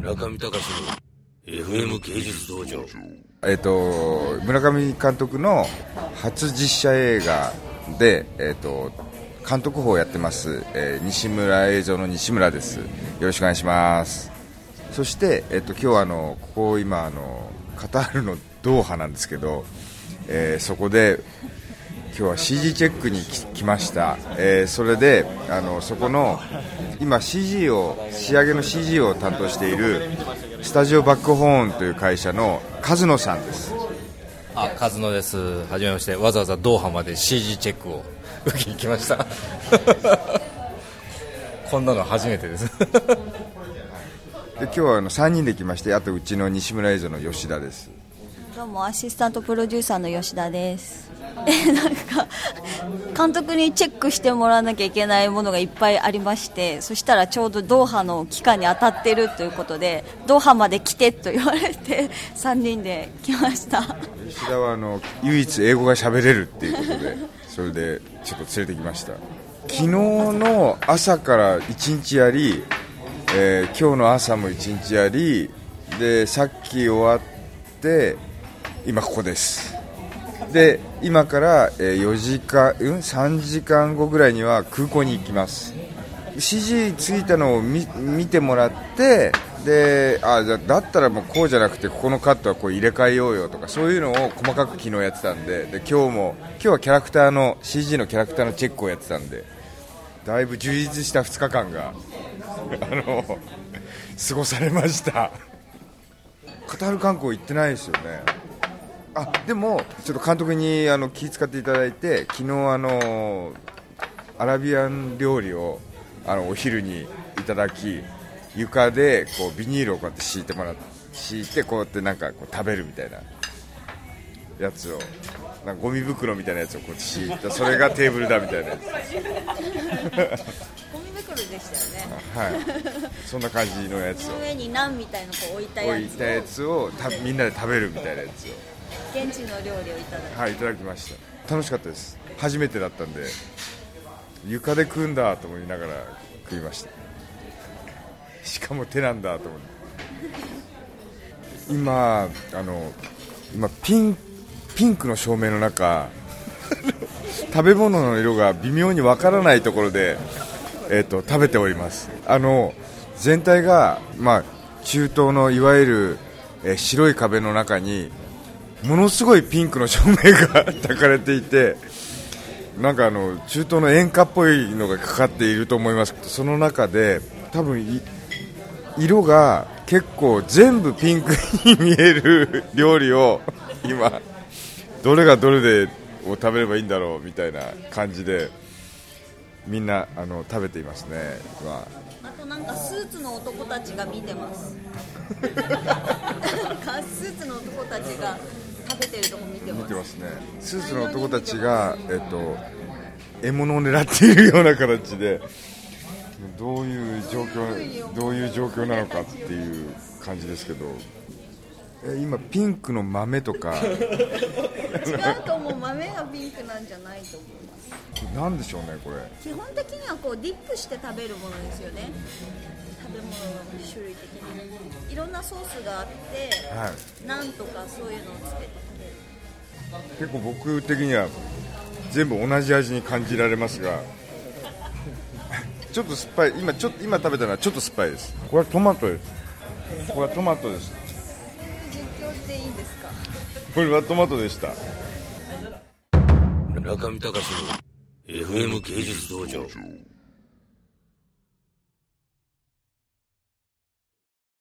村上隆の FM 芸術道場。えっと村上監督の初実写映画で、えっと監督法をやってます、えー西村映像の西村です。よろしくお願いします。そして、えっと今日あのここ今あのカタールのドーハなんですけど、えーそこで今日は CG チェックに来来ました、えーそれであのそこの今 CG を仕上げの CG を担当しているスタジオバックホーンという会社の和野さんですあ、カズノです。はじめまして。わざわざドーハまで CG チェックを受けに来ました。こんなの初めてです。で今日はあの3人で来ましてあとうちの西村映像の吉田ですどうもアシスタントプロデューサーの吉田です。えなんか監督にチェックしてもらわなきゃいけないものがいっぱいありましてそしたらちょうどドーハの期間に当たってるということでドーハまで来てと言われて3人で来ました。吉田はあの唯一英語が喋れるっていうことでそれでちょっと連れてきました。昨日の朝から1日やり、えー今日の朝も1日やりでさっき終わって今ここです。で今から、4時間、うん、3時間後ぐらいには空港に行きます。指示ついたのを見見てもらってであじゃあだったらもうこうじゃなくてここのカットはこう入れ替えようよとかそういうのを細かく昨日やってたんでで今日も今日はキャラクターの CG のキャラクターのチェックをやってたんでだいぶ充実した2日間が あの過ごされました。カタール観光行ってないですよね。あでもちょっと監督にあの気遣っていただいて昨日あのアラビアン料理をあのお昼にいただき床でこうビニールをこうやって敷いてもらって敷いてこうやってなんかこう食べるみたいなやつをなんかゴミ袋みたいなやつをこう敷いたそれがテーブルだみたいなやつ。ゴミ袋でしたよね。はい。そんな感じのやつを。上にナンみたいのこう置いた置いたやつをたみんなで食べるみたいなやつを現地の料理をいただいてはいいただきました。楽しかったです。初めてだったんで床で食うんだと思いながら食いました。しかも手なんだと思って。今あの今ピンピンクの照明の中食べ物の色が微妙にわからないところで、えー、と食べております。あの全体が、まあ、中東のいわゆる、えー白い壁の中にものすごいピンクの照明が 焚かれていてなんかあの中東の演歌っぽいのがかかっていると思います。その中で多分い色が結構全部ピンクに見える料理を今どれがどれでを食べればいいんだろうみたいな感じでみんなあの食べていますね、まあ、あとなんかスーツの男たちが見てます。スーツの男たちが食べてるとこ見てます。見てますね。スーツの男たちが、えっと、獲物を狙っているような形でどういう状況どういう状況なのかっていう感じですけど。え今ピンクの豆とか。違うと思う豆がピンクなんじゃないと思います。なんでしょうねこれ。基本的にはこうディップして食べるものですよね。食べ種類的に。いろんなソースがあって、はい。なんとかそういうのをつけて食べる。結構僕的には全部同じ味に感じられますがちょっと酸っぱい今ちょっと今食べたのはちょっと酸っぱいです。これはトマトです。これはトマトです。実況っていいんですか？これはトマトでした。村上隆の FM 芸術道場